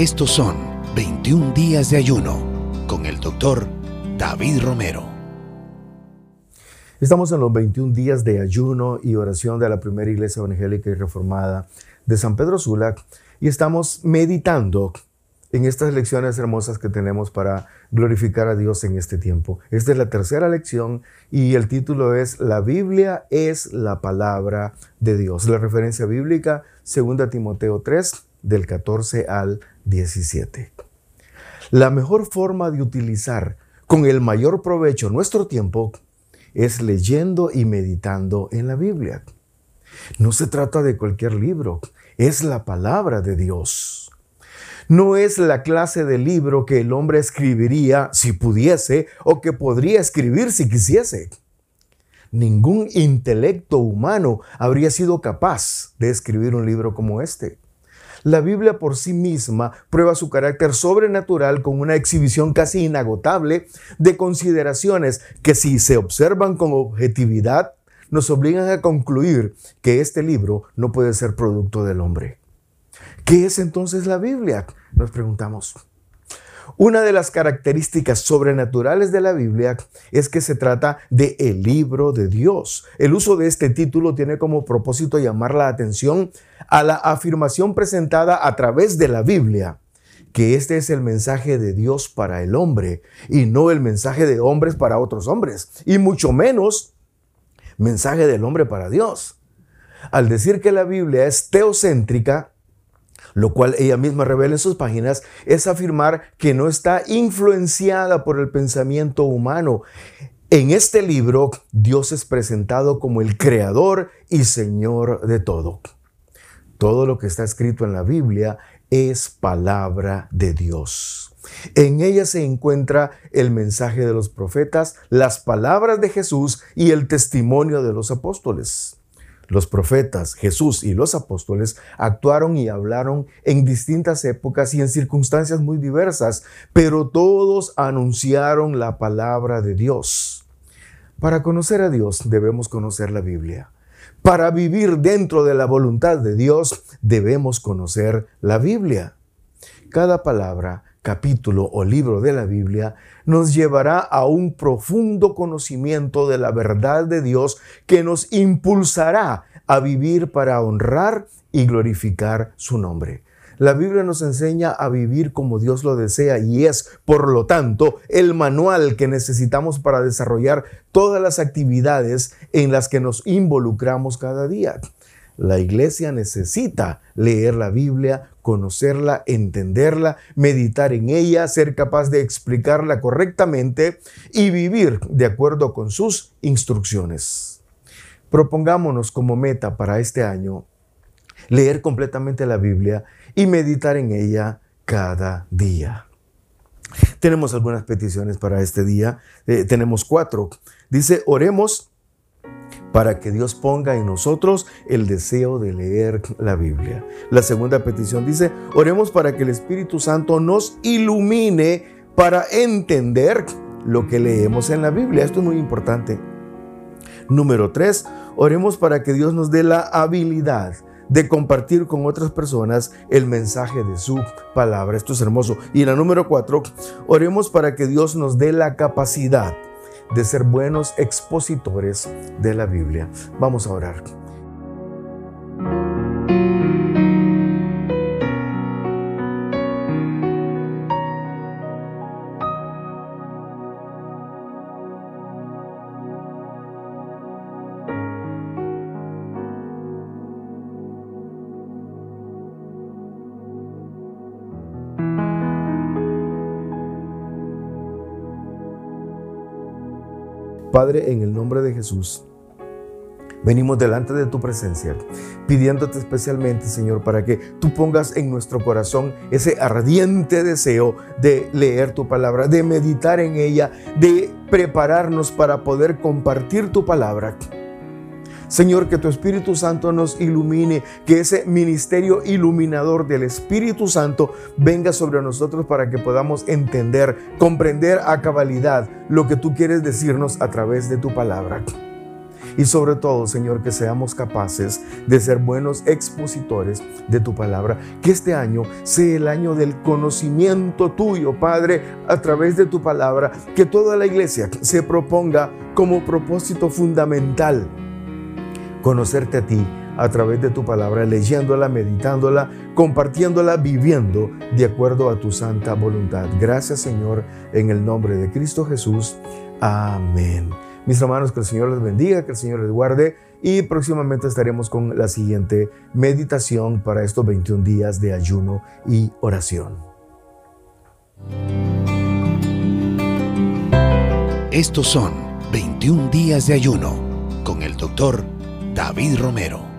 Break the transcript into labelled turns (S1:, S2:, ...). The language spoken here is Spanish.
S1: Estos son 21 días de ayuno con el doctor David Romero.
S2: Estamos en los 21 días de ayuno y oración de la primera iglesia evangélica y reformada de San Pedro Sula y estamos meditando en estas lecciones hermosas que tenemos para glorificar a Dios en este tiempo. Esta es la tercera lección y el título es La Biblia es la palabra de Dios. La referencia bíblica, 2 Timoteo 3, del 14 al 17. La mejor forma de utilizar con el mayor provecho nuestro tiempo es leyendo y meditando en la Biblia. No se trata de cualquier libro, es la palabra de Dios. No es la clase de libro que el hombre escribiría si pudiese o que podría escribir si quisiese. Ningún intelecto humano habría sido capaz de escribir un libro como este. La Biblia por sí misma prueba su carácter sobrenatural con una exhibición casi inagotable de consideraciones que si se observan con objetividad nos obligan a concluir que este libro no puede ser producto del hombre. ¿Qué es entonces la Biblia? Nos preguntamos. Una de las características sobrenaturales de la Biblia es que se trata de el libro de Dios. El uso de este título tiene como propósito llamar la atención a la afirmación presentada a través de la Biblia, que este es el mensaje de Dios para el hombre y no el mensaje de hombres para otros hombres, y mucho menos mensaje del hombre para Dios. Al decir que la Biblia es teocéntrica, lo cual ella misma revela en sus páginas, es afirmar que no está influenciada por el pensamiento humano. En este libro, Dios es presentado como el creador y señor de todo. Todo lo que está escrito en la Biblia es palabra de Dios. En ella se encuentra el mensaje de los profetas, las palabras de Jesús y el testimonio de los apóstoles. Los profetas, Jesús y los apóstoles actuaron y hablaron en distintas épocas y en circunstancias muy diversas, pero todos anunciaron la palabra de Dios. Para conocer a Dios debemos conocer la Biblia. Para vivir dentro de la voluntad de Dios debemos conocer la Biblia. Cada palabra, capítulo o libro de la Biblia nos llevará a un profundo conocimiento de la verdad de Dios que nos impulsará a vivir para honrar y glorificar su nombre. La Biblia nos enseña a vivir como Dios lo desea y es, por lo tanto, el manual que necesitamos para desarrollar todas las actividades en las que nos involucramos cada día. La iglesia necesita leer la Biblia, conocerla, entenderla, meditar en ella, ser capaz de explicarla correctamente y vivir de acuerdo con sus instrucciones. Propongámonos como meta para este año leer completamente la Biblia y meditar en ella cada día. Tenemos algunas peticiones para este día. Eh, tenemos cuatro. Dice, oremos para que Dios ponga en nosotros el deseo de leer la Biblia. La segunda petición dice, oremos para que el Espíritu Santo nos ilumine para entender lo que leemos en la Biblia. Esto es muy importante. Número tres, oremos para que Dios nos dé la habilidad de compartir con otras personas el mensaje de su palabra. Esto es hermoso. Y la número cuatro, oremos para que Dios nos dé la capacidad de ser buenos expositores de la Biblia. Vamos a orar. Padre, en el nombre de Jesús, venimos delante de tu presencia, pidiéndote especialmente, Señor, para que tú pongas en nuestro corazón ese ardiente deseo de leer tu palabra, de meditar en ella, de prepararnos para poder compartir tu palabra. Señor, que tu Espíritu Santo nos ilumine, que ese ministerio iluminador del Espíritu Santo venga sobre nosotros para que podamos entender, comprender a cabalidad lo que tú quieres decirnos a través de tu palabra. y sobre todo, Señor, que seamos capaces de ser buenos expositores de tu palabra. Que este año sea el año del conocimiento tuyo, Padre, a través de tu palabra. Que toda la iglesia se proponga como propósito fundamental conocerte a ti a través de tu palabra, leyéndola, meditándola, compartiéndola, viviendo de acuerdo a tu santa voluntad. Gracias Señor, en el nombre de Cristo Jesús. Amén. Mis hermanos, que el Señor les bendiga, que el Señor les guarde y próximamente estaremos con la siguiente meditación para estos 21 días de ayuno y oración.
S1: Estos son 21 días de ayuno con el doctor David Romero.